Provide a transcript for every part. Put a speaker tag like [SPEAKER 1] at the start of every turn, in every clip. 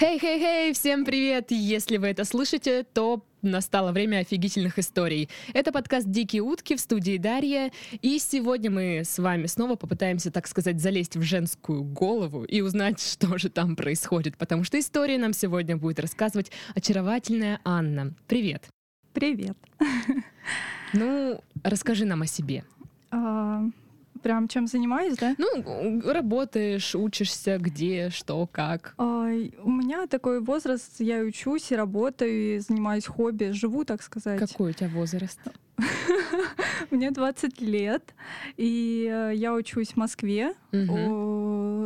[SPEAKER 1] Хей-хей-хей, всем привет! Если вы это слышите, то настало время офигительных историй. Это подкаст «Дикие утки» в студии Дарья, и сегодня мы с вами снова попытаемся, так сказать, залезть в женскую голову и узнать, что же там происходит, потому что истории нам сегодня будет рассказывать очаровательная Анна. Привет!
[SPEAKER 2] Привет!
[SPEAKER 1] Ну, расскажи нам о себе.
[SPEAKER 2] А, прям чем занимаюсь, да?
[SPEAKER 1] Ну, работаешь, учишься, где, что, как.
[SPEAKER 2] А, у меня такой возраст, я учусь и работаю, и занимаюсь хобби, живу, так сказать.
[SPEAKER 1] Какой у тебя возраст?
[SPEAKER 2] Мне 20 лет, и э, я учусь в Москве,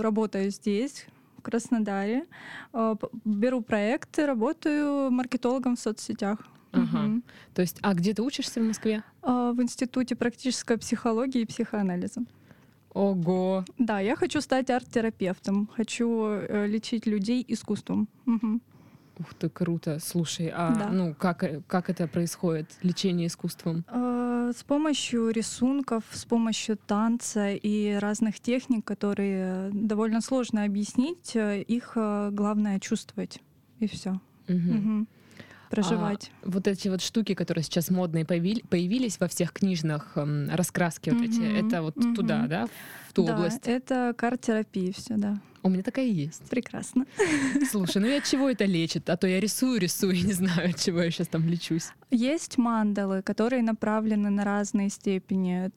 [SPEAKER 2] работаю здесь, в Краснодаре, п- беру проекты, работаю маркетологом в соцсетях.
[SPEAKER 1] Ага. То есть, а где ты учишься в Москве?
[SPEAKER 2] А, В Институте практической психологии и психоанализа.
[SPEAKER 1] Ого!
[SPEAKER 2] Да, я хочу стать арт-терапевтом, хочу э, лечить людей искусством.
[SPEAKER 1] Ух ты, круто. Слушай, а
[SPEAKER 2] Да.
[SPEAKER 1] ну как, э, как это происходит, лечение искусством?
[SPEAKER 2] Э, С помощью рисунков, с помощью танца и разных техник, которые довольно сложно объяснить, э, их э, главное чувствовать и все.
[SPEAKER 1] Мгм.
[SPEAKER 2] Проживать.
[SPEAKER 1] А вот эти вот штуки, которые сейчас модные появили- появились во всех книжных эм, раскраски вот эти,
[SPEAKER 2] Мгм,
[SPEAKER 1] это вот
[SPEAKER 2] мгм.
[SPEAKER 1] туда, да, в ту
[SPEAKER 2] да,
[SPEAKER 1] область?
[SPEAKER 2] это карт-терапия, все, да.
[SPEAKER 1] У меня такая есть.
[SPEAKER 2] Прекрасно.
[SPEAKER 1] Слушай, ну и от чего это лечит? А то я рисую, рисую, и не знаю, от чего я сейчас там лечусь.
[SPEAKER 2] Есть мандалы, которые направлены на разные степени,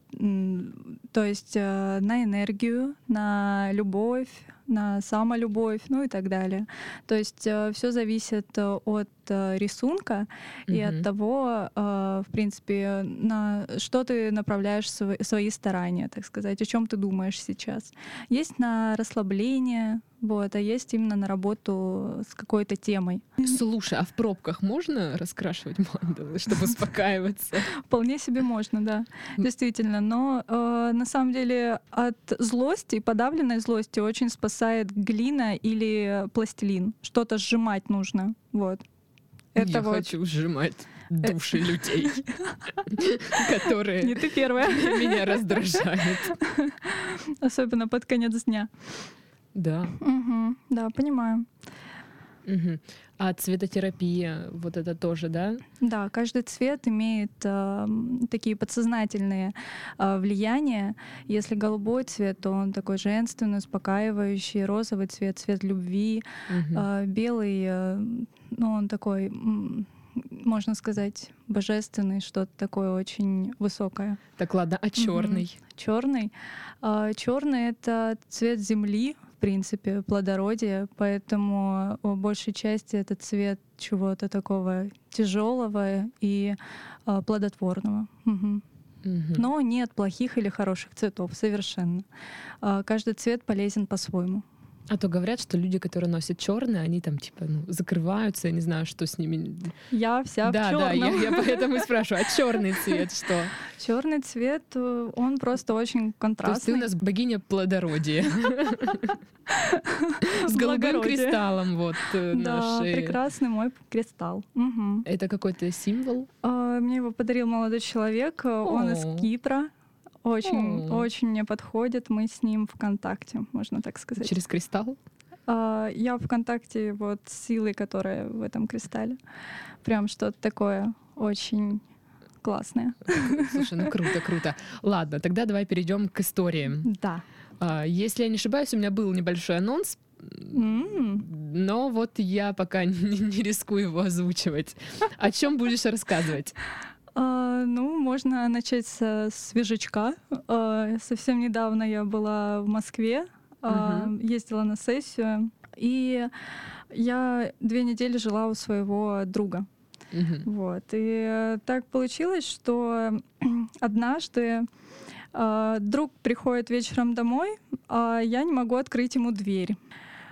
[SPEAKER 2] то есть э, на энергию, на любовь, на самолюбовь, ну и так далее. То есть все зависит э, от э, рисунка и
[SPEAKER 1] Мгм.
[SPEAKER 2] от того, э, в принципе, на что ты направляешь сво- свои старания, так сказать, о чем ты думаешь сейчас. Есть на расслабление, вот, а есть именно на работу с какой-то темой.
[SPEAKER 1] Слушай, а в пробках можно раскрашивать мандалы, чтобы успокаиваться?
[SPEAKER 2] Вполне себе можно, да, действительно. Но э, на самом деле от злости, подавленной злости очень спасает глина или пластилин. Что-то сжимать нужно. Вот. Это
[SPEAKER 1] Я
[SPEAKER 2] вот.
[SPEAKER 1] хочу сжимать души людей, которые
[SPEAKER 2] Не ты первая,
[SPEAKER 1] меня раздражают.
[SPEAKER 2] особенно под конец дня.
[SPEAKER 1] Да.
[SPEAKER 2] Да, понимаю.
[SPEAKER 1] А цветотерапия, вот это тоже, да?
[SPEAKER 2] Да, каждый цвет имеет э, такие подсознательные э, влияния. Если голубой цвет, то он такой женственный, успокаивающий, розовый цвет, цвет любви,
[SPEAKER 1] Мгм.
[SPEAKER 2] А, белый, э, ну, он такой, можно сказать, божественный, что-то такое очень высокое.
[SPEAKER 1] Так ладно, а черный?
[SPEAKER 2] Черный. Черный это цвет земли, в принципе, плодородие, поэтому в большей части это цвет чего-то такого тяжелого и а, плодотворного. Мгм. Но нет плохих или хороших цветов совершенно. А, Каждый цвет полезен по-своему.
[SPEAKER 1] А то говорят, что люди, которые носят черный, они там типа ну, закрываются, я не знаю, что с ними.
[SPEAKER 2] Я вся
[SPEAKER 1] да,
[SPEAKER 2] в
[SPEAKER 1] да, я,
[SPEAKER 2] черном.
[SPEAKER 1] я поэтому и спрашиваю, а черный цвет что?
[SPEAKER 2] Черный цвет, э, он просто очень
[SPEAKER 1] То есть ты
[SPEAKER 2] контрастный.
[SPEAKER 1] у нас богиня плодородия. С голубым кристаллом вот э,
[SPEAKER 2] Да, прекрасный мой кристалл.
[SPEAKER 1] Это какой-то символ?
[SPEAKER 2] А, Мне его подарил молодой человек. э, Он из Кипра. Очень,
[SPEAKER 1] О.
[SPEAKER 2] очень мне подходит. Мы с ним в контакте, можно так сказать.
[SPEAKER 1] Через кристалл?
[SPEAKER 2] А, Я в контакте вот с силой, которая в этом кристалле. Прям что-то такое очень классное.
[SPEAKER 1] Слушай, ну круто, круто. Ладно, тогда давай перейдем к историям.
[SPEAKER 2] Да.
[SPEAKER 1] А, Если я не ошибаюсь, у меня был небольшой анонс, но вот я пока не, не рискую его озвучивать. О чем будешь рассказывать?
[SPEAKER 2] А, ну, можно начать со свежачка. А, совсем недавно я была в Москве,
[SPEAKER 1] Мгм.
[SPEAKER 2] ездила на сессию, и я две недели жила у своего друга.
[SPEAKER 1] Мгм.
[SPEAKER 2] Вот. И так получилось, что однажды друг приходит вечером домой, а я не могу открыть ему дверь.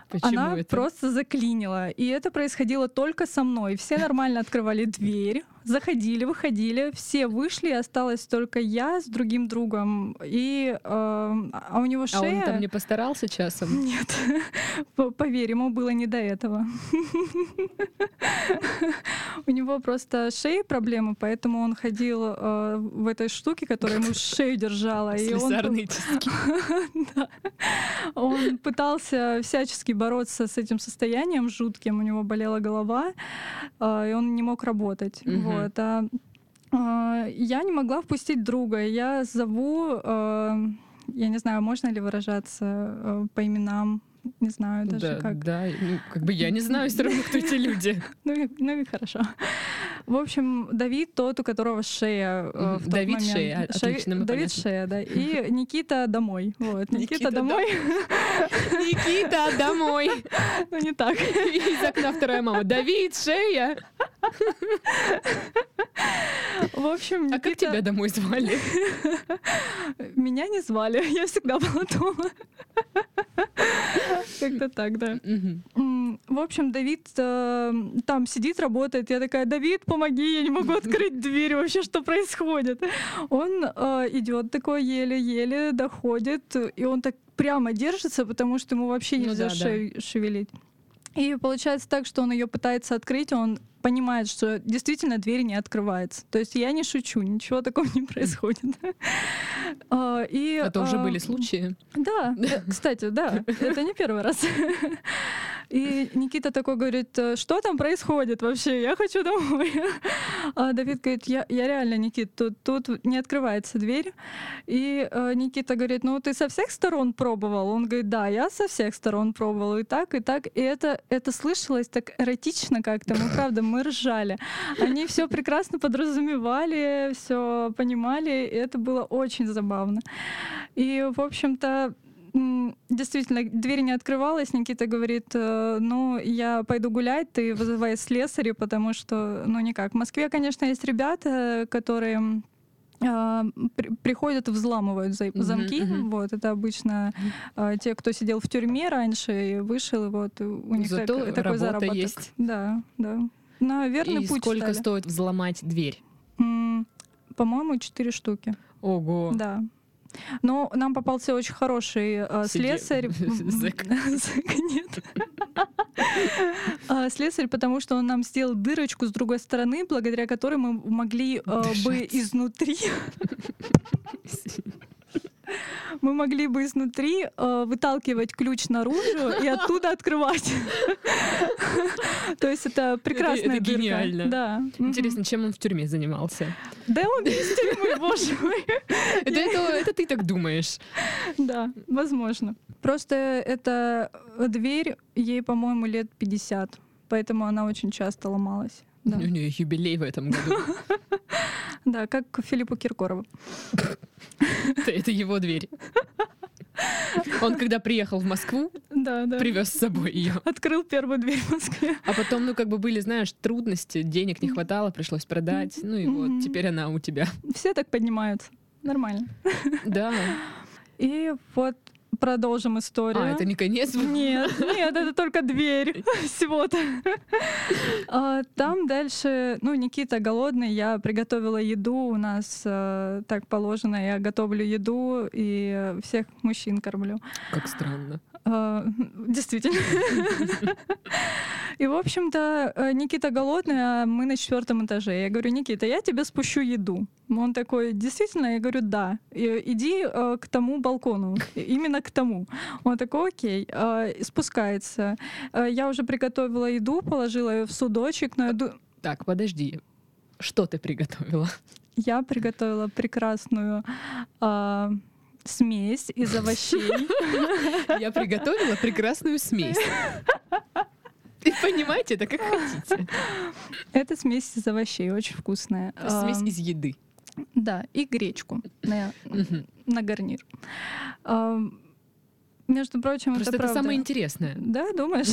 [SPEAKER 1] Почему
[SPEAKER 2] Она
[SPEAKER 1] это?
[SPEAKER 2] просто заклинила. И это происходило только со мной. Все нормально открывали дверь. Заходили, выходили, все вышли, осталась только я с другим другом, и э, а у него шея...
[SPEAKER 1] А он там не постарался часом?
[SPEAKER 2] Нет, поверь, ему было не до этого. У него просто шеи проблемы, поэтому он ходил э, в этой штуке, которая ему шею держала.
[SPEAKER 1] Тиски.
[SPEAKER 2] Он пытался всячески бороться с этим состоянием жутким, у него болела голова, э, и он не мог работать. Вот. А, а, я не могла впустить друга. Я зову, э, я не знаю, можно ли выражаться э, по именам не знаю даже
[SPEAKER 1] да,
[SPEAKER 2] как.
[SPEAKER 1] Да, ну, как бы я не знаю все равно, кто эти люди.
[SPEAKER 2] Ну и, ну и хорошо. В общем, Давид тот, у которого шея э, в
[SPEAKER 1] Давид
[SPEAKER 2] тот
[SPEAKER 1] шея,
[SPEAKER 2] момент.
[SPEAKER 1] отлично, мы
[SPEAKER 2] Давид
[SPEAKER 1] понятно.
[SPEAKER 2] шея, да. И Никита домой. Вот, Никита,
[SPEAKER 1] Никита
[SPEAKER 2] домой.
[SPEAKER 1] Никита, домой!
[SPEAKER 2] Ну не так.
[SPEAKER 1] Из окна вторая мама. Давид, шея!
[SPEAKER 2] В общем,
[SPEAKER 1] А как тебя домой звали?
[SPEAKER 2] Меня не звали, я всегда была дома. Как-то так, да. В общем, Давид э, там сидит, работает. Я такая, Давид, помоги, я не могу открыть дверь. Вообще, что происходит? Он э, идет такой еле-еле, доходит, и он так прямо держится, потому что ему вообще
[SPEAKER 1] Ну
[SPEAKER 2] нельзя шевелить. И получается так, что он ее пытается открыть, он понимает, что действительно дверь не открывается. То есть я не шучу, ничего такого не происходит. А, И,
[SPEAKER 1] Это уже
[SPEAKER 2] а,
[SPEAKER 1] были случаи.
[SPEAKER 2] да, э, кстати, да, это не первый раз. И Никита такой говорит, «Э, что там происходит вообще, я хочу домой. А Давид говорит, я, я реально, Никит, тут, тут не открывается дверь. И э, Никита говорит, ну ты со всех сторон пробовал? Он говорит, да, я со всех сторон пробовал, и так, и так. И это, это слышалось так эротично как-то, мы правда, мы ржали. Они все прекрасно подразумевали, все понимали, и это было очень забавно. И, в общем-то, действительно, дверь не открывалась. Никита говорит, э, ну, я пойду гулять, ты вызывай слесаря, потому что, ну, никак. В Москве, конечно, есть ребята, которые а, при- приходят и взламывают замки.
[SPEAKER 1] мгм.
[SPEAKER 2] Вот, это обычно а, те, кто сидел в тюрьме раньше и вышел, и вот у них
[SPEAKER 1] Зато
[SPEAKER 2] так- такой заработок.
[SPEAKER 1] есть.
[SPEAKER 2] Да, да. На верный
[SPEAKER 1] И
[SPEAKER 2] путь
[SPEAKER 1] сколько
[SPEAKER 2] стали.
[SPEAKER 1] стоит взломать дверь?
[SPEAKER 2] М, По-моему, четыре штуки.
[SPEAKER 1] Ого.
[SPEAKER 2] Да. Но нам попался очень хороший э, слесарь. Нет. А, Слесарь, потому что он нам сделал дырочку с другой стороны, благодаря которой мы могли э, бы изнутри мы могли бы изнутри э, выталкивать ключ наружу и оттуда открывать. То есть это прекрасная дырка.
[SPEAKER 1] гениально.
[SPEAKER 2] Да.
[SPEAKER 1] Интересно, чем он в тюрьме занимался?
[SPEAKER 2] Да он из тюрьмы, боже мой.
[SPEAKER 1] Это ты так думаешь.
[SPEAKER 2] Да, возможно. Просто эта дверь, ей, по-моему, лет 50, поэтому она очень часто ломалась. Да,
[SPEAKER 1] У нее юбилей в этом году.
[SPEAKER 2] да как Филиппу Киркорову.
[SPEAKER 1] Это, его дверь. Он когда приехал в Москву,
[SPEAKER 2] Да, да.
[SPEAKER 1] привез с собой ее.
[SPEAKER 2] Открыл первую дверь в Москве.
[SPEAKER 1] А потом, ну, как бы были, знаешь, трудности, денег не хватало, пришлось продать. Ну и вот, теперь она у тебя.
[SPEAKER 2] Все так поднимаются. Нормально.
[SPEAKER 1] Да.
[SPEAKER 2] И вот продолжим историю.
[SPEAKER 1] А, это не конец?
[SPEAKER 2] Нет, нет, это только дверь всего-то. А, Там дальше, ну, Никита голодный, я приготовила еду, у нас э, так положено, я готовлю еду и всех мужчин кормлю.
[SPEAKER 1] Как странно.
[SPEAKER 2] А, Действительно. И, в общем-то, э, Никита голодный, а мы на четвертом этаже. Я говорю, Никита, я тебе спущу еду. Он такой, действительно? Я говорю, да. Иди э, к тому балкону, именно к тому. Он такой, окей. А, Спускается. Э, Я уже приготовила еду, положила ее в судочек, но я ду-
[SPEAKER 1] Так, подожди. Что ты приготовила?
[SPEAKER 2] я приготовила прекрасную а, смесь из овощей.
[SPEAKER 1] Я приготовила прекрасную смесь. И понимаете, это как хотите.
[SPEAKER 2] Это смесь из овощей, очень вкусная.
[SPEAKER 1] Смесь из еды.
[SPEAKER 2] Да, и гречку на, на гарнир. Между прочим,
[SPEAKER 1] Просто
[SPEAKER 2] это
[SPEAKER 1] это
[SPEAKER 2] правда.
[SPEAKER 1] самое интересное.
[SPEAKER 2] Да, думаешь?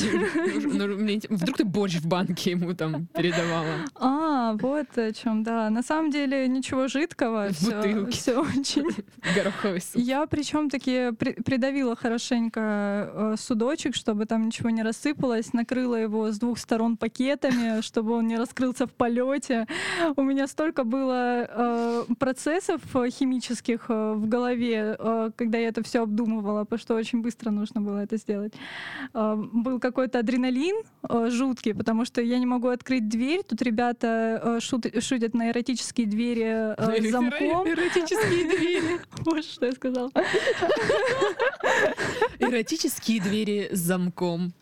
[SPEAKER 1] Ну, Вдруг ты борщ в банке ему там передавала?
[SPEAKER 2] А, вот о чем, да. На самом деле ничего жидкого, все, все очень.
[SPEAKER 1] Гороховый суп.
[SPEAKER 2] Я причем таки при- придавила хорошенько э, судочек, чтобы там ничего не рассыпалось, накрыла его с двух сторон пакетами, чтобы он не раскрылся в полете. У меня столько было э, процессов э, химических в голове, э, когда я это все обдумывала, потому что очень быстро нужно было это сделать. Э, был какой-то адреналин э, жуткий, потому что я не могу открыть дверь. Тут ребята э, шут- шутят на эротические двери э, с замком.
[SPEAKER 1] Эротические двери.
[SPEAKER 2] Вот что я сказала.
[SPEAKER 1] Эротические двери с замком.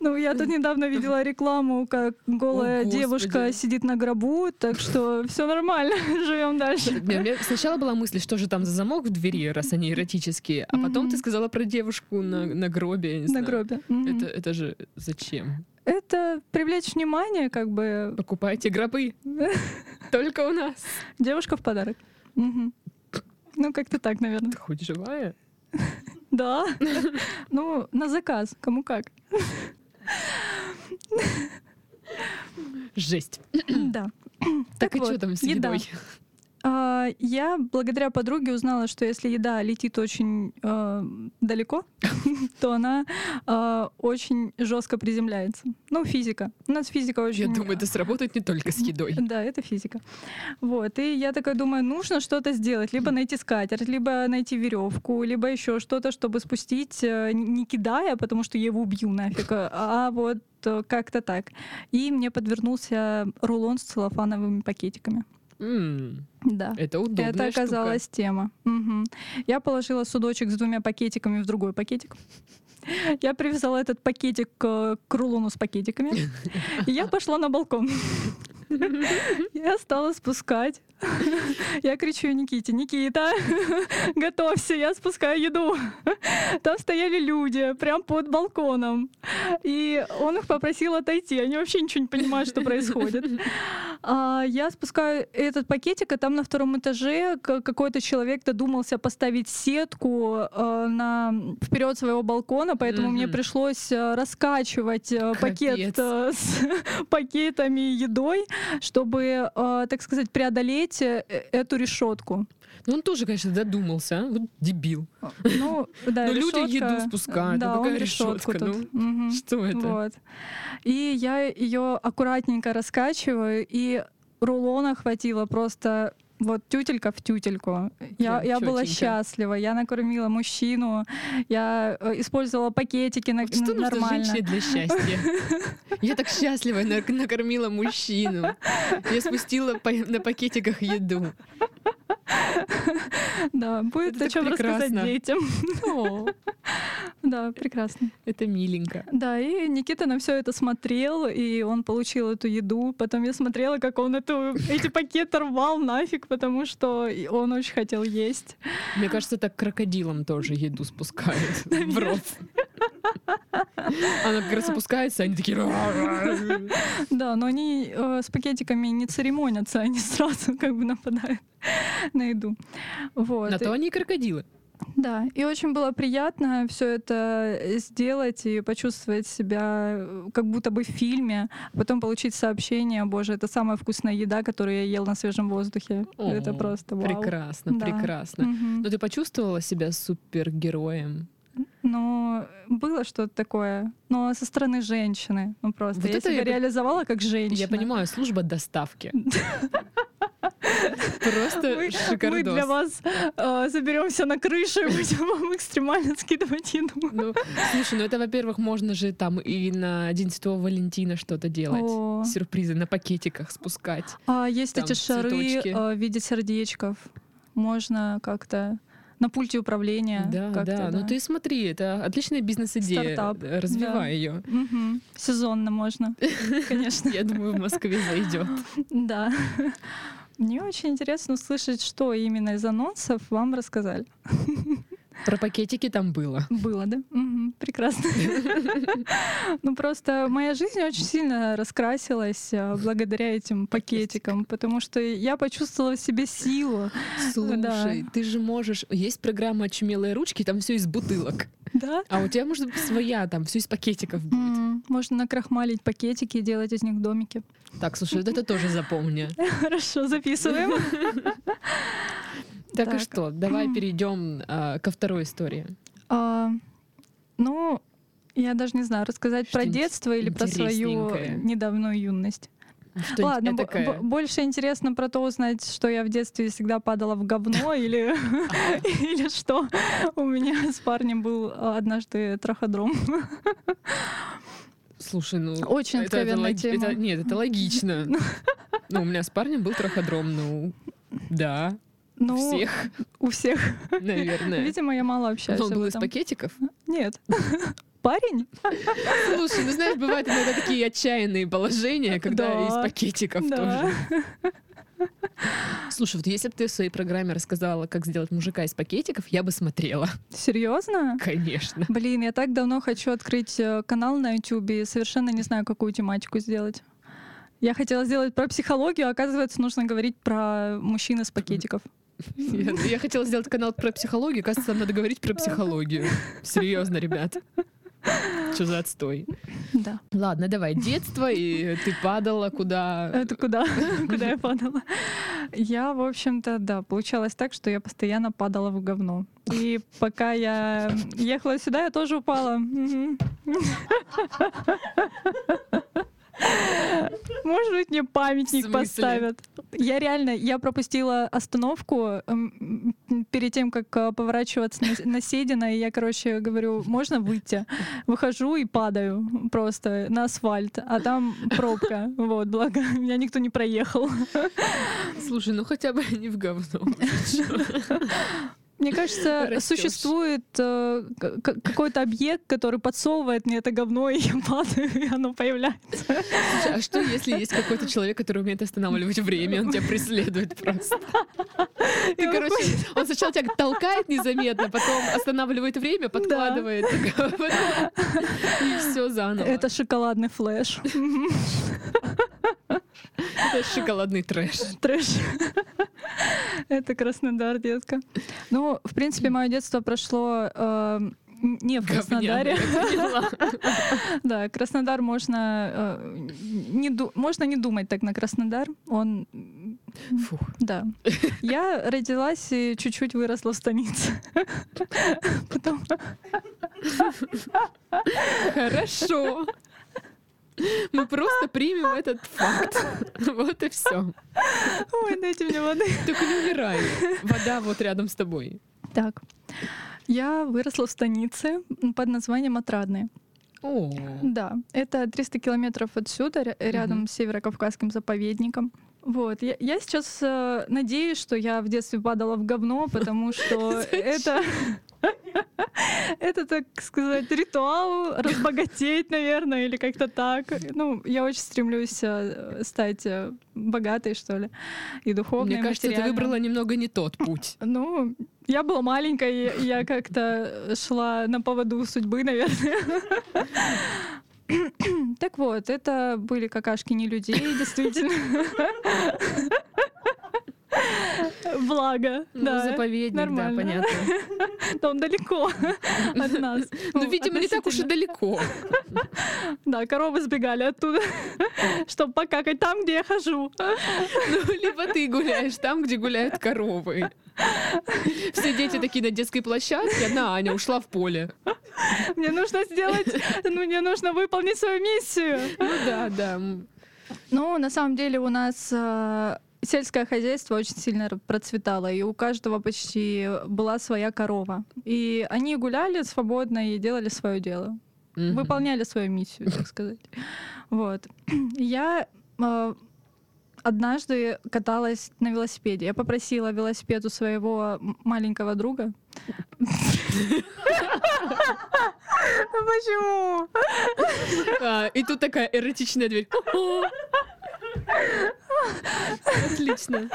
[SPEAKER 2] Ну, я тут недавно видела рекламу, как голая
[SPEAKER 1] О,
[SPEAKER 2] девушка сидит на гробу, так что все нормально, живем дальше.
[SPEAKER 1] У меня сначала была мысль, что же там за замок в двери, раз они эротические, а потом ты сказала про девушку на, на гробе.
[SPEAKER 2] На
[SPEAKER 1] знаю.
[SPEAKER 2] гробе.
[SPEAKER 1] Это, это же зачем?
[SPEAKER 2] Это привлечь внимание, как бы
[SPEAKER 1] Покупайте гробы. Только у нас.
[SPEAKER 2] девушка в подарок. Ну, как-то так, наверное.
[SPEAKER 1] Ты хоть живая?
[SPEAKER 2] Да. Ну, на заказ, кому как.
[SPEAKER 1] Жесть.
[SPEAKER 2] Да.
[SPEAKER 1] Так, и
[SPEAKER 2] вот,
[SPEAKER 1] что там с едой?
[SPEAKER 2] Я благодаря подруге узнала, что если еда летит очень э, далеко, то она э, очень жестко приземляется. Ну, физика. У нас физика очень.
[SPEAKER 1] Я думаю, это сработает не только с едой.
[SPEAKER 2] Да, это физика. Вот. И я такая думаю, нужно что-то сделать. Либо найти скатерть, либо найти веревку, либо еще что-то, чтобы спустить, э, не кидая, потому что я его убью нафиг, а вот э, как-то так. И мне подвернулся рулон с целлофановыми пакетиками. Да.
[SPEAKER 1] Это удобная
[SPEAKER 2] Это оказалась тема. Мгм. Я положила судочек с двумя пакетиками в другой пакетик. Я привязала этот пакетик к рулону с пакетиками. И я пошла на балкон. Я стала спускать. Я кричу Никите, Никита, готовься, я спускаю еду. Там стояли люди, прям под балконом. И он их попросил отойти. Они вообще ничего не понимают, что происходит. А, я спускаю этот пакетик, а там на втором этаже какой-то человек додумался поставить сетку э, на вперед своего балкона, поэтому мне пришлось э, раскачивать э, пакет с пакетами едой, чтобы, э, так сказать, преодолеть э, эту решетку.
[SPEAKER 1] Ну, он тоже, конечно, додумался, а? Вот дебил.
[SPEAKER 2] Ну, да,
[SPEAKER 1] Ну, люди еду спускают, ну
[SPEAKER 2] Да,
[SPEAKER 1] какая
[SPEAKER 2] он решетку
[SPEAKER 1] решетка,
[SPEAKER 2] тут. Мгм.
[SPEAKER 1] Что это?
[SPEAKER 2] Вот. И я ее аккуратненько раскачиваю, и рулона хватило просто вот тютелька в тютельку. Я,
[SPEAKER 1] Прям
[SPEAKER 2] я была счастлива, я накормила мужчину, я э, использовала пакетики на,
[SPEAKER 1] Вот что нужно
[SPEAKER 2] нормально.
[SPEAKER 1] женщине для счастья? Я так счастлива, я накормила мужчину. Я спустила на пакетиках еду.
[SPEAKER 2] Да, будет о чем рассказать детям. Да, прекрасно.
[SPEAKER 1] это миленько.
[SPEAKER 2] Да, и Никита на все это смотрел, и он получил эту еду. Потом я смотрела, как он эту, эти пакеты рвал нафиг, потому что он очень хотел есть.
[SPEAKER 1] Мне кажется, так крокодилам тоже еду спускают в рот. Она как раз опускается, они такие...
[SPEAKER 2] Да, но они э, с пакетиками не церемонятся, они сразу как бы нападают на еду. Вот.
[SPEAKER 1] На то они и крокодилы.
[SPEAKER 2] Да, и очень было приятно все это сделать и почувствовать себя э, как будто бы в фильме, а потом получить сообщение, боже, это самая вкусная еда, которую я ел на свежем воздухе. это
[SPEAKER 1] О,
[SPEAKER 2] просто вау.
[SPEAKER 1] Прекрасно,
[SPEAKER 2] Да.
[SPEAKER 1] прекрасно.
[SPEAKER 2] Мгм.
[SPEAKER 1] Но ты почувствовала себя супергероем?
[SPEAKER 2] Но было что-то такое, но со стороны женщины. Ну просто
[SPEAKER 1] Вот
[SPEAKER 2] я
[SPEAKER 1] это
[SPEAKER 2] себя
[SPEAKER 1] я
[SPEAKER 2] реализовала как женщина.
[SPEAKER 1] Я понимаю, служба доставки. Просто
[SPEAKER 2] Мы, мы для вас э, заберемся на крышу и будем вам экстремально скидывать еду.
[SPEAKER 1] Ну, слушай, ну это, во-первых, можно же там и на День Святого Валентина что-то делать.
[SPEAKER 2] О.
[SPEAKER 1] Сюрпризы на пакетиках спускать.
[SPEAKER 2] А есть
[SPEAKER 1] Там
[SPEAKER 2] эти шары э, в виде сердечков. Можно как-то на пульте управления.
[SPEAKER 1] Да,
[SPEAKER 2] как-то,
[SPEAKER 1] да. Ну ты смотри, это отличная бизнес-идея.
[SPEAKER 2] Стартап,
[SPEAKER 1] Да, Развивай
[SPEAKER 2] да.
[SPEAKER 1] ее.
[SPEAKER 2] Мгм. Сезонно можно, конечно.
[SPEAKER 1] Я думаю, в Москве зайдет.
[SPEAKER 2] Да. Мне очень интересно услышать, что именно из анонсов вам рассказали.
[SPEAKER 1] Про пакетики там было.
[SPEAKER 2] Было, да? Мгм, прекрасно. Ну просто моя жизнь очень сильно раскрасилась а, благодаря этим пакетикам, потому что я почувствовала в себе силу.
[SPEAKER 1] Слушай, ты же можешь... Есть программа «Очумелые ручки», там все из бутылок.
[SPEAKER 2] Да?
[SPEAKER 1] А у тебя, может быть, своя, там все из пакетиков будет.
[SPEAKER 2] Можно накрахмалить пакетики и делать из них домики.
[SPEAKER 1] Так, слушай, вот это тоже запомни.
[SPEAKER 2] Хорошо, записываем.
[SPEAKER 1] Так и
[SPEAKER 2] Так.
[SPEAKER 1] что, давай перейдем а, ко второй истории.
[SPEAKER 2] А, Ну, я даже не знаю, рассказать про
[SPEAKER 1] Что-нибудь
[SPEAKER 2] детство или про свою недавнюю юность.
[SPEAKER 1] Что-нибудь
[SPEAKER 2] Ладно, бо- больше интересно про то узнать, что я в детстве всегда падала в говно или, или что. У меня с парнем был а, однажды траходром.
[SPEAKER 1] Слушай, ну...
[SPEAKER 2] Очень
[SPEAKER 1] это-
[SPEAKER 2] откровенная тема.
[SPEAKER 1] это- Нет, это логично. Ну, у меня с парнем был траходром, ну... Да,
[SPEAKER 2] Ну,
[SPEAKER 1] всех,
[SPEAKER 2] у всех.
[SPEAKER 1] наверное.
[SPEAKER 2] Видимо, я мало общаюсь
[SPEAKER 1] Но он был из пакетиков?
[SPEAKER 2] Нет. Парень?
[SPEAKER 1] Слушай, ну знаешь, бывают иногда такие отчаянные положения, когда
[SPEAKER 2] Да.
[SPEAKER 1] из пакетиков
[SPEAKER 2] Да.
[SPEAKER 1] тоже. Слушай, вот если бы ты в своей программе рассказала, как сделать мужика из пакетиков, я бы смотрела.
[SPEAKER 2] Серьезно?
[SPEAKER 1] Конечно.
[SPEAKER 2] Блин, я так давно хочу открыть э, канал на YouTube и совершенно не знаю, какую тематику сделать. Я хотела сделать про психологию, а оказывается, нужно говорить про мужчин из пакетиков.
[SPEAKER 1] Я, я хотела сделать канал про психологию, кажется, нам надо говорить про психологию. Серьезно, ребят. Что за отстой?
[SPEAKER 2] Да.
[SPEAKER 1] Ладно, давай. Детство, и ты падала куда?
[SPEAKER 2] Это куда? Куда я падала? Я, в общем-то, да, получалось так, что я постоянно падала в говно. И пока я ехала сюда, я тоже упала. Может быть, мне памятник поставят. Я реально, я пропустила остановку м, м, перед тем, как э, поворачиваться на, на Седина, и я, короче, говорю, можно выйти? Выхожу и падаю просто на асфальт, а там пробка. Вот, благо, меня никто не проехал.
[SPEAKER 1] Слушай, ну хотя бы не в говно.
[SPEAKER 2] Мне кажется,
[SPEAKER 1] Растёшь.
[SPEAKER 2] существует э, какой-то объект, который подсовывает мне это говно, и я падаю, и оно появляется.
[SPEAKER 1] Слушай, а что, если есть какой-то человек, который умеет останавливать время, он тебя преследует просто? Ты, короче, он сначала тебя толкает незаметно, потом останавливает время, подкладывает, и все заново.
[SPEAKER 2] Это шоколадный флеш.
[SPEAKER 1] Это шоколадный трэш.
[SPEAKER 2] Трэш. Это Краснодар, детка. Ну, в принципе, мое детство прошло э, не в Краснодаре. Да, Краснодар можно э, не ду- можно не думать так на Краснодар. Он,
[SPEAKER 1] Фух.
[SPEAKER 2] да. Я родилась и чуть-чуть выросла в станице. Потом
[SPEAKER 1] Хорошо. Мы просто примем этот факт. Вот и все.
[SPEAKER 2] Ой, дайте мне воды.
[SPEAKER 1] Только не умирай. Вода вот рядом с тобой.
[SPEAKER 2] Так, я выросла в станице под названием Отрадное.
[SPEAKER 1] О,
[SPEAKER 2] Да, это 300 километров отсюда, ря- рядом
[SPEAKER 1] Мгм.
[SPEAKER 2] с Северокавказским заповедником. Вот, я, я сейчас э, надеюсь, что я в детстве падала в говно, потому что это, это, так сказать, ритуал разбогатеть, наверное, или как-то так. Ну, я очень стремлюсь э, стать э, богатой, что ли, и духовной,
[SPEAKER 1] мне кажется, ты выбрала немного не тот путь.
[SPEAKER 2] Ну, я была маленькая, и я как-то шла на поводу судьбы, наверное. Так вот, это были какашки не людей, действительно. Благо,
[SPEAKER 1] Ну,
[SPEAKER 2] да.
[SPEAKER 1] заповедник, да, понятно.
[SPEAKER 2] Но он далеко от нас.
[SPEAKER 1] Ну, видимо, не так уж и далеко.
[SPEAKER 2] Да, коровы сбегали оттуда, чтобы покакать там, где я хожу.
[SPEAKER 1] Ну, либо ты гуляешь там, где гуляют коровы. Все дети такие на детской площадке, одна Аня ушла в поле.
[SPEAKER 2] Мне нужно сделать, ну, мне нужно выполнить свою миссию.
[SPEAKER 1] Ну да, да.
[SPEAKER 2] Ну, на самом деле у нас э, сельское хозяйство очень сильно процветало, и у каждого почти была своя корова. И они гуляли свободно и делали свое дело,
[SPEAKER 1] Мгм.
[SPEAKER 2] выполняли свою миссию, так сказать. Вот. Я э, однажды каталась на велосипеде. Я попросила велосипед у своего маленького друга. Почему?
[SPEAKER 1] А, и тут такая эротичная дверь. Отлично.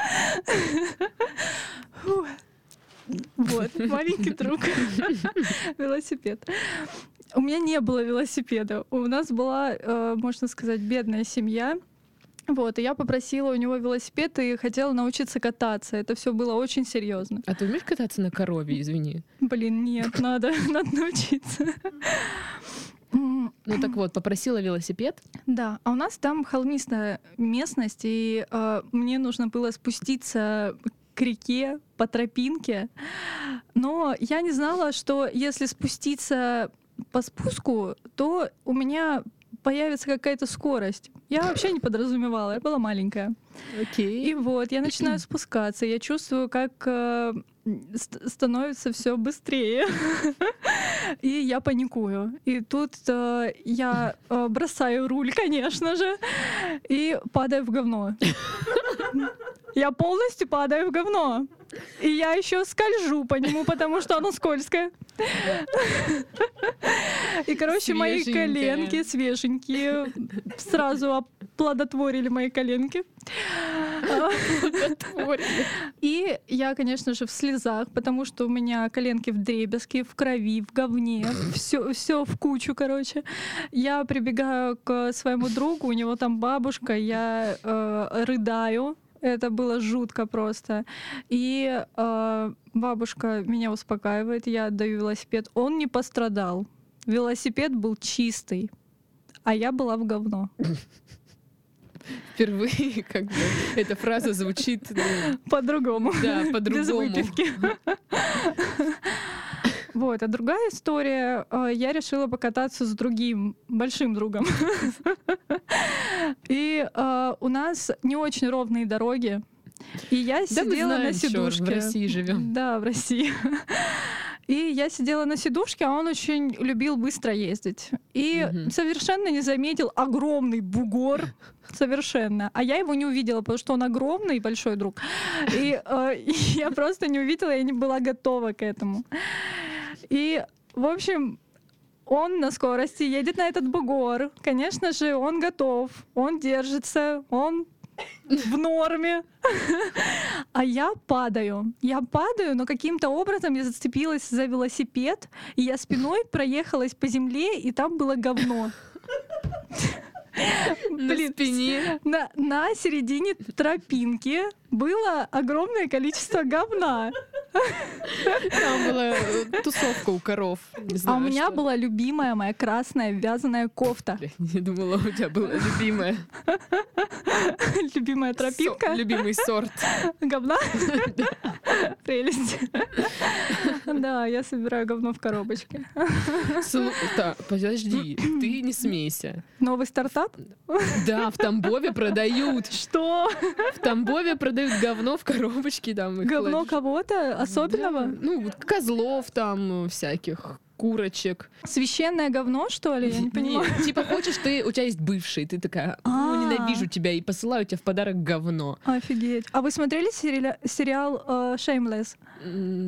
[SPEAKER 2] Вот, маленький друг. Велосипед. У меня не было велосипеда. У нас была, э, можно сказать, бедная семья. Вот, и я попросила у него велосипед и хотела научиться кататься. Это все было очень серьезно.
[SPEAKER 1] А ты умеешь кататься на корове, извини?
[SPEAKER 2] Блин, нет, надо, надо научиться.
[SPEAKER 1] Ну так вот, попросила велосипед.
[SPEAKER 2] Да, а у нас там холмистая местность, и э, мне нужно было спуститься к реке по тропинке. Но я не знала, что если спуститься по спуску, то у меня появится какая-то скорость. Я вообще не подразумевала, я была маленькая.
[SPEAKER 1] Окей.
[SPEAKER 2] И вот я начинаю спускаться, я чувствую, как э, становится все быстрее. И я паникую. И тут э, я э, бросаю руль, конечно же, и падаю в говно. Я полностью падаю в говно. И я еще скольжу по нему, потому что оно скользкое. И, короче, мои коленки свеженькие сразу оплодотворили мои коленки. И я, конечно же, в слезах, потому что у меня коленки в дребезге, в крови, в говне, все, все в кучу, короче. Я прибегаю к своему другу, у него там бабушка, я э, рыдаю, это было жутко просто. И э, бабушка меня успокаивает, я отдаю велосипед. Он не пострадал. Велосипед был чистый, а я была в говно.
[SPEAKER 1] Впервые как бы эта фраза звучит ну,
[SPEAKER 2] по-другому.
[SPEAKER 1] Да, по-другому. Без выпивки.
[SPEAKER 2] Вот, а другая история, э, я решила покататься с другим большим другом. И э, у нас не очень ровные дороги. И я сидела на сидушке.
[SPEAKER 1] в России живем.
[SPEAKER 2] Да, в России. И я сидела на сидушке, а он очень любил быстро ездить. И угу. совершенно не заметил огромный бугор. Совершенно. А я его не увидела, потому что он огромный большой друг. И, э, и я просто не увидела, я не была готова к этому. И, в общем, он на скорости едет на этот бугор. Конечно же, он готов, он держится, он в норме. А я падаю. Я падаю, но каким-то образом я зацепилась за велосипед, и я спиной проехалась по земле, и там было говно.
[SPEAKER 1] Блин, на спине.
[SPEAKER 2] На, на середине тропинки было огромное количество говна.
[SPEAKER 1] Там была э, тусовка у коров.
[SPEAKER 2] Знаю, а у меня что. была любимая моя красная вязаная кофта.
[SPEAKER 1] Я не думала, у тебя была любимая.
[SPEAKER 2] Любимая тропинка.
[SPEAKER 1] Со- любимый сорт.
[SPEAKER 2] Говна? Прелесть. Да, я собираю говно в коробочке.
[SPEAKER 1] Так, подожди, ты не смейся.
[SPEAKER 2] Новый стартап?
[SPEAKER 1] Да, в Тамбове продают.
[SPEAKER 2] Что?
[SPEAKER 1] В Тамбове продают говно в коробочке. Там,
[SPEAKER 2] говно кого-то особенного?
[SPEAKER 1] Ну, козлов там всяких курочек.
[SPEAKER 2] Священное говно, что ли? Я не понимаю.
[SPEAKER 1] Нет, типа хочешь ты, у тебя есть бывший, ты такая, ну, а. Ненавижу тебя и посылаю тебе в подарок говно.
[SPEAKER 2] Офигеть. А вы смотрели сериал э, Shameless?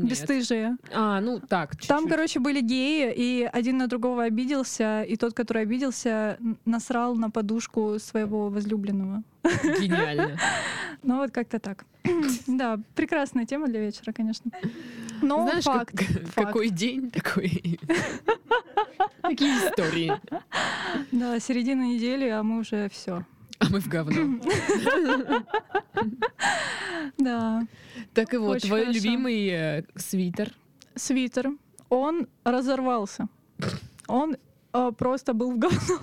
[SPEAKER 2] Бестыжие.
[SPEAKER 1] А, ну так,
[SPEAKER 2] Там, короче, были геи, и один на другого обиделся, и тот, который обиделся, насрал на подушку своего возлюбленного.
[SPEAKER 1] Гениально.
[SPEAKER 2] Ну вот как-то так. Да, прекрасная тема для вечера, конечно. Но
[SPEAKER 1] Знаешь,
[SPEAKER 2] факт,
[SPEAKER 1] как,
[SPEAKER 2] факт.
[SPEAKER 1] какой день, такой... Такие истории.
[SPEAKER 2] Да, середина недели, а мы уже все.
[SPEAKER 1] А мы в говно.
[SPEAKER 2] Да.
[SPEAKER 1] Так и вот, твой любимый э, свитер.
[SPEAKER 2] Свитер. Он разорвался. Он э, просто был в говно.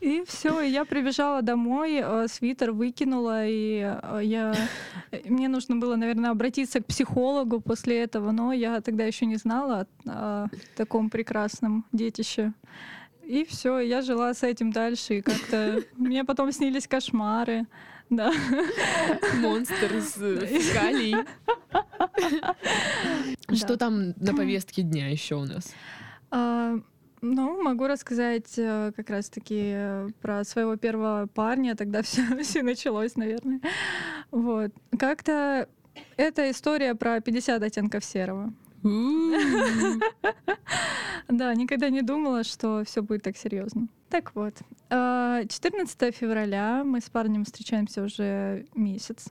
[SPEAKER 2] И все, и я прибежала домой, э, свитер выкинула, и я мне нужно было, наверное, обратиться к психологу после этого, но я тогда еще не знала о, о таком прекрасном детище. И все, я жила с этим дальше, и как-то мне потом снились кошмары. Да.
[SPEAKER 1] Монстр с фекалий. Что там на повестке дня еще у нас?
[SPEAKER 2] А, ну, могу рассказать э, как раз-таки э, про своего первого парня, тогда все, все началось, наверное. Вот. Как-то это история про 50 оттенков серого. Да, никогда не думала, что все будет так серьезно. Так вот, 14 э, февраля мы с парнем встречаемся уже месяц.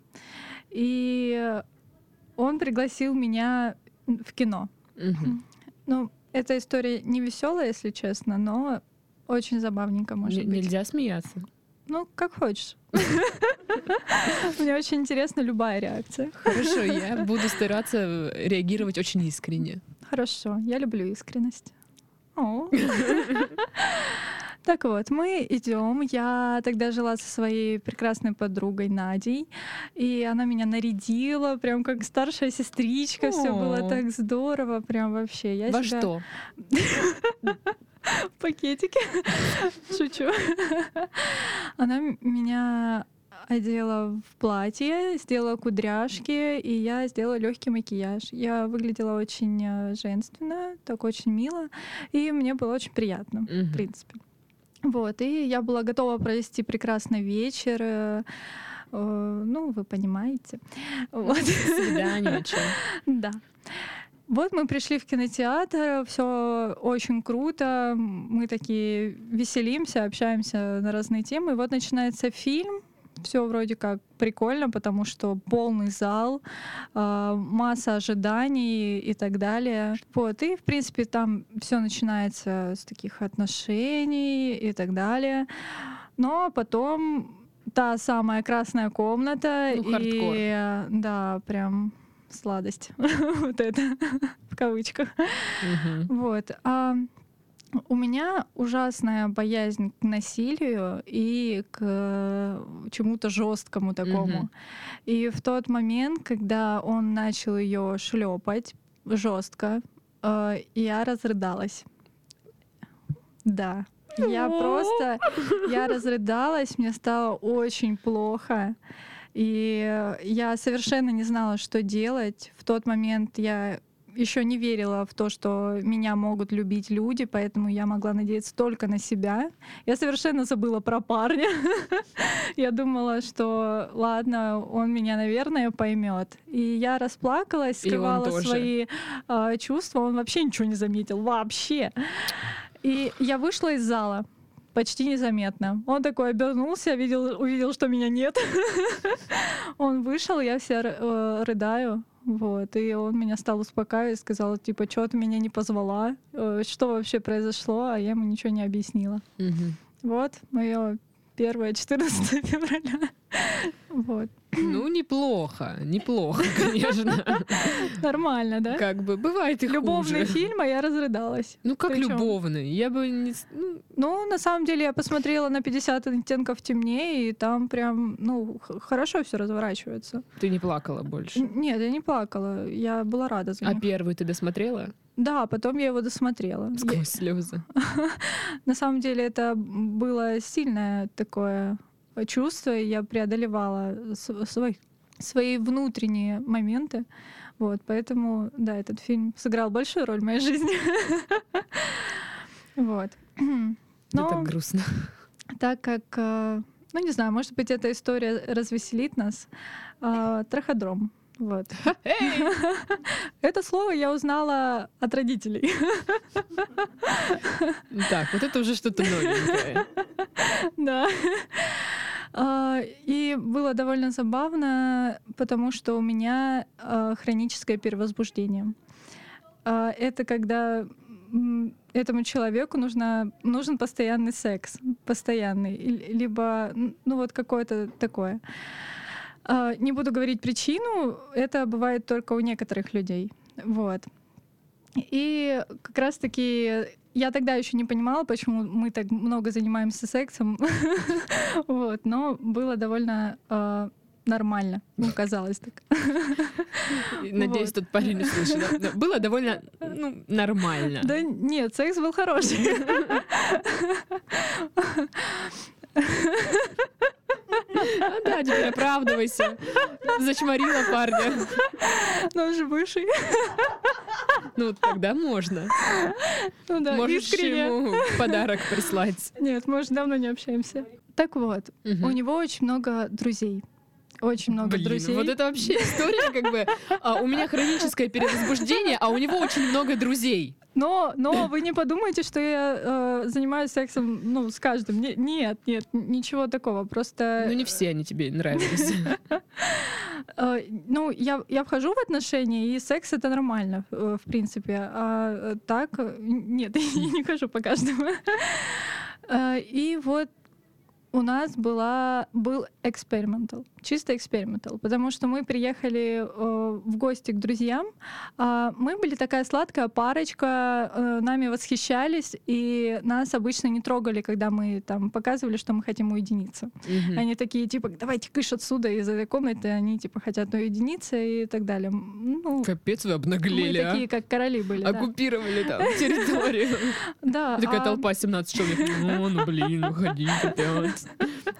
[SPEAKER 2] И он пригласил меня в кино. Ну, эта история не веселая, если честно, но очень забавненько, может быть.
[SPEAKER 1] Нельзя смеяться.
[SPEAKER 2] Ну, как хочешь. Мне очень интересна любая реакция.
[SPEAKER 1] Хорошо, я буду стараться реагировать очень искренне.
[SPEAKER 2] Хорошо, я люблю искренность. Так вот, мы идем. Я тогда жила со своей прекрасной подругой Надей, и она меня нарядила, прям как старшая сестричка. Все было так здорово, прям вообще. Я
[SPEAKER 1] Во
[SPEAKER 2] себя-
[SPEAKER 1] что?
[SPEAKER 2] в пакетике. Шучу. Она меня одела в платье, сделала кудряшки, и я сделала легкий макияж. Я выглядела очень э, женственно, так очень мило, и мне было очень приятно, в принципе. Вот, и я была готова провести прекрасный вечер. э, э, Ну, вы понимаете. Вот.
[SPEAKER 1] Свидание?
[SPEAKER 2] Да. Вот мы пришли в кинотеатр, все очень круто, мы такие веселимся, общаемся на разные темы. И вот начинается фильм, все вроде как прикольно, потому что полный зал, а, масса ожиданий и так далее. Вот, и, в принципе, там все начинается с таких отношений и так далее. Но потом та самая красная комната
[SPEAKER 1] Ну, хардкор.
[SPEAKER 2] и да, прям сладость. вот это в кавычках.
[SPEAKER 1] Мгм.
[SPEAKER 2] Вот. А у меня ужасная боязнь к насилию и к чему-то жесткому такому.
[SPEAKER 1] Мгм.
[SPEAKER 2] И в тот момент, когда он начал ее шлепать жестко, э, я разрыдалась. Да. Я просто, я разрыдалась, мне стало очень плохо. И я совершенно не знала, что делать. В тот момент я еще не верила в то, что меня могут любить люди, поэтому я могла надеяться только на себя. Я совершенно забыла про парня. Я думала, что ладно, он меня, наверное, поймет. И я расплакалась, скрывала свои а, чувства. Он вообще ничего не заметил, вообще. И я вышла из зала почти незаметно. Он такой обернулся, видел, увидел, что меня нет. Он вышел, я вся э, рыдаю. Вот, и он меня стал успокаивать, сказал, типа, что ты меня не позвала, Э, что вообще произошло, а я ему ничего не объяснила.
[SPEAKER 1] Мгм.
[SPEAKER 2] Вот, мое первое 14 февраля. Вот.
[SPEAKER 1] Ну, неплохо, неплохо, конечно.
[SPEAKER 2] Нормально, да?
[SPEAKER 1] Как бы бывает и
[SPEAKER 2] Любовный
[SPEAKER 1] хуже.
[SPEAKER 2] фильм, а я разрыдалась.
[SPEAKER 1] Ну, как
[SPEAKER 2] Причём-
[SPEAKER 1] любовный. Я бы не... ну,
[SPEAKER 2] Ну, на самом деле, я посмотрела на 50 оттенков темнее, и там прям, ну, хорошо все разворачивается.
[SPEAKER 1] ты не плакала больше.
[SPEAKER 2] Нет, я не плакала, я была рада за
[SPEAKER 1] А
[SPEAKER 2] них.
[SPEAKER 1] первый ты досмотрела?
[SPEAKER 2] Да, потом я его досмотрела.
[SPEAKER 1] Сквозь слезы.
[SPEAKER 2] На самом деле это было сильное такое чувство, и я преодолевала свой- свои внутренние моменты. Вот, поэтому, да, этот фильм сыграл большую роль в моей жизни. Вот. Но
[SPEAKER 1] грустно.
[SPEAKER 2] так как, э, ну не знаю, может быть, эта история развеселит нас. А, Траходром. Вот. Это слово я узнала от родителей.
[SPEAKER 1] Так, вот это уже что-то новенькое.
[SPEAKER 2] Да. А, И было довольно забавно, потому что у меня а, хроническое перевозбуждение. А, Это когда этому человеку нужно, нужен постоянный секс, постоянный, либо, ну вот какое-то такое. А, Не буду говорить причину, это бывает только у некоторых людей. Вот. И как раз-таки я тогда еще не понимала, почему мы так много занимаемся сексом. Вот, но было довольно а, нормально, ну, казалось так.
[SPEAKER 1] Надеюсь,
[SPEAKER 2] Вот.
[SPEAKER 1] тот парень да? Но Было довольно ну, нормально.
[SPEAKER 2] Да нет, секс был хороший.
[SPEAKER 1] А да, теперь оправдывайся. Зачморила парня.
[SPEAKER 2] Но он же бывший.
[SPEAKER 1] Ну, тогда можно.
[SPEAKER 2] Ну да,
[SPEAKER 1] Можешь
[SPEAKER 2] искренне.
[SPEAKER 1] ему подарок прислать.
[SPEAKER 2] Нет, мы уже давно не общаемся. Так вот,
[SPEAKER 1] Мгм.
[SPEAKER 2] у него очень много друзей. Очень много
[SPEAKER 1] Блин,
[SPEAKER 2] друзей.
[SPEAKER 1] вот это вообще история, как бы, а, у меня хроническое перевозбуждение, а у него очень много друзей.
[SPEAKER 2] Но, но вы не подумайте, что я э, занимаюсь сексом, ну, с каждым. Не- нет, нет, ничего такого. Просто
[SPEAKER 1] Ну, не все они тебе нравились.
[SPEAKER 2] Э, ну, я, я вхожу в отношения, и секс это нормально, э, в принципе. А э, так, нет, я не хожу по каждому. И вот у нас была, был экспериментал, чисто экспериментал, потому что мы приехали э, в гости к друзьям. Э, мы были такая сладкая парочка, э, нами восхищались, и нас обычно не трогали, когда мы там показывали, что мы хотим уединиться. Mm-hmm. Они такие, типа, давайте кыш отсюда из этой комнаты, они, типа, хотят уединиться и так далее.
[SPEAKER 1] Ну, Капец, вы обнаглели,
[SPEAKER 2] Мы а? такие, как короли были,
[SPEAKER 1] Оккупировали там территорию.
[SPEAKER 2] Да.
[SPEAKER 1] Такая а толпа 17 человек. Ну, ну, блин, выходите опять.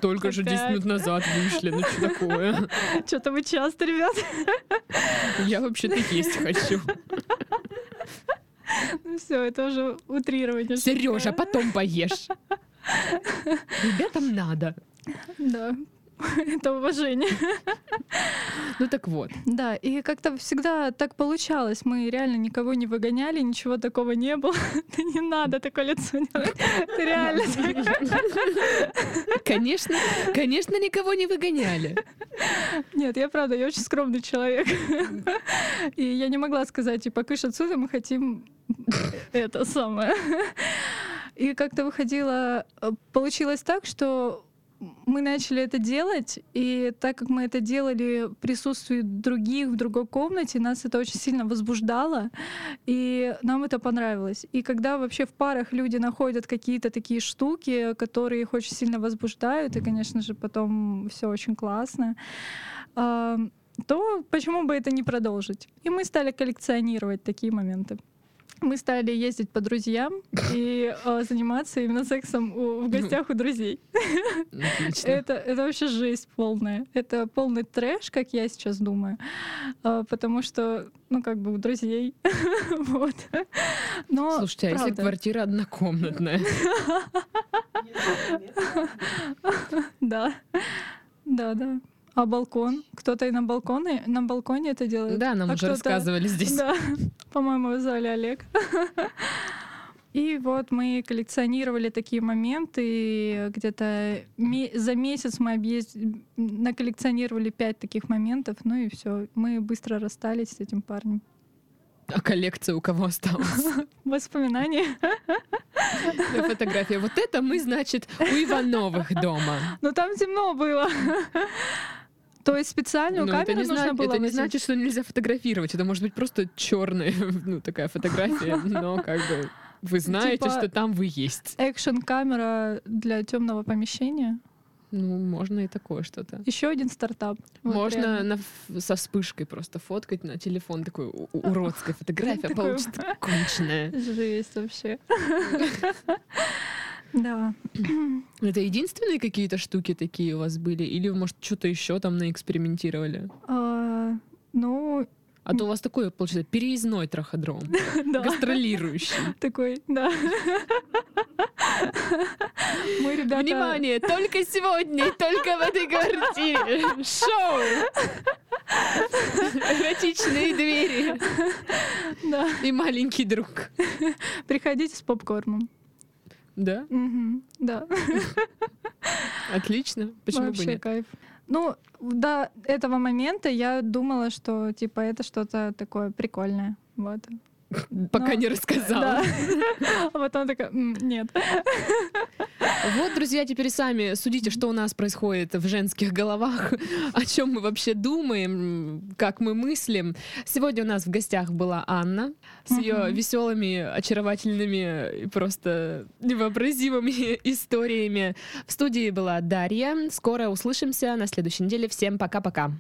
[SPEAKER 1] Только же 10 минут назад вышли, ну что такое?
[SPEAKER 2] Что-то вы часто, ребят.
[SPEAKER 1] Я вообще-то есть хочу.
[SPEAKER 2] Ну все, это уже утрирование.
[SPEAKER 1] Сережа, потом поешь. Ребятам надо.
[SPEAKER 2] Да, это уважение.
[SPEAKER 1] Ну так вот.
[SPEAKER 2] Да, и как-то всегда так получалось. Мы реально никого не выгоняли, ничего такого не было. Да не надо такое лицо делать. Реально
[SPEAKER 1] Конечно, конечно, никого не выгоняли.
[SPEAKER 2] Нет, я правда, я очень скромный человек. И я не могла сказать, типа, кыш отсюда, мы хотим это самое. И как-то выходило, э, получилось так, что мы начали это делать, и так как мы это делали в присутствии других в другой комнате, нас это очень сильно возбуждало, и нам это понравилось. И когда вообще в парах люди находят какие-то такие штуки, которые их очень сильно возбуждают, и, конечно же, потом все очень классно, а, то почему бы это не продолжить? И мы стали коллекционировать такие моменты мы стали ездить по друзьям и э, заниматься именно сексом у, в гостях у друзей. Это, это вообще жесть полная. Это полный трэш, как я сейчас думаю. Э, потому что, ну, как бы у друзей. вот.
[SPEAKER 1] Но, Слушайте, а если квартира однокомнатная?
[SPEAKER 2] Да. Да, да. А балкон? Кто-то и на балконе, на балконе это делает?
[SPEAKER 1] Да, нам
[SPEAKER 2] а
[SPEAKER 1] уже рассказывали здесь.
[SPEAKER 2] Да, по-моему, звали Олег. И вот мы коллекционировали такие моменты, где-то за месяц мы объезд... наколлекционировали пять таких моментов, ну и все, мы быстро расстались с этим парнем.
[SPEAKER 1] А коллекция у кого осталась?
[SPEAKER 2] Воспоминания.
[SPEAKER 1] Фотография. Вот это мы, значит, у Ивановых дома.
[SPEAKER 2] Ну там темно было. То есть специальную Но камеру нужно
[SPEAKER 1] зна-
[SPEAKER 2] было
[SPEAKER 1] Это не значит, что нельзя фотографировать. Это может быть просто черная, ну, такая фотография, но как бы вы знаете, типа что там вы есть.
[SPEAKER 2] Экшн-камера для темного помещения.
[SPEAKER 1] Ну, можно и такое что-то.
[SPEAKER 2] Еще один стартап.
[SPEAKER 1] Можно на, со вспышкой просто фоткать на телефон. Такой уродская фотография получится конченая.
[SPEAKER 2] Жесть вообще. Да.
[SPEAKER 1] Это единственные какие-то штуки такие у вас были? Или, может, что-то еще там наэкспериментировали?
[SPEAKER 2] А, ну,
[SPEAKER 1] а то у вас такой, получается, переездной траходром. Гастролирующий.
[SPEAKER 2] Такой, да.
[SPEAKER 1] Мы, ребята... Внимание, только сегодня только в этой квартире. Шоу! Эротичные двери.
[SPEAKER 2] Да.
[SPEAKER 1] И маленький друг.
[SPEAKER 2] Приходите с попкорном.
[SPEAKER 1] Да?
[SPEAKER 2] Угу, да.
[SPEAKER 1] Отлично. Почему
[SPEAKER 2] Вообще
[SPEAKER 1] бы нет?
[SPEAKER 2] кайф. Ну, до этого момента я думала, что типа это что-то такое прикольное. Вот.
[SPEAKER 1] Пока Но... не рассказала. Да.
[SPEAKER 2] А потом такая, нет.
[SPEAKER 1] Вот, друзья, теперь сами судите, что у нас происходит в женских головах, о чем мы вообще думаем, как мы мыслим. Сегодня у нас в гостях была Анна с ее веселыми, очаровательными и просто невообразимыми историями. В студии была Дарья. Скоро услышимся на следующей неделе. Всем пока-пока.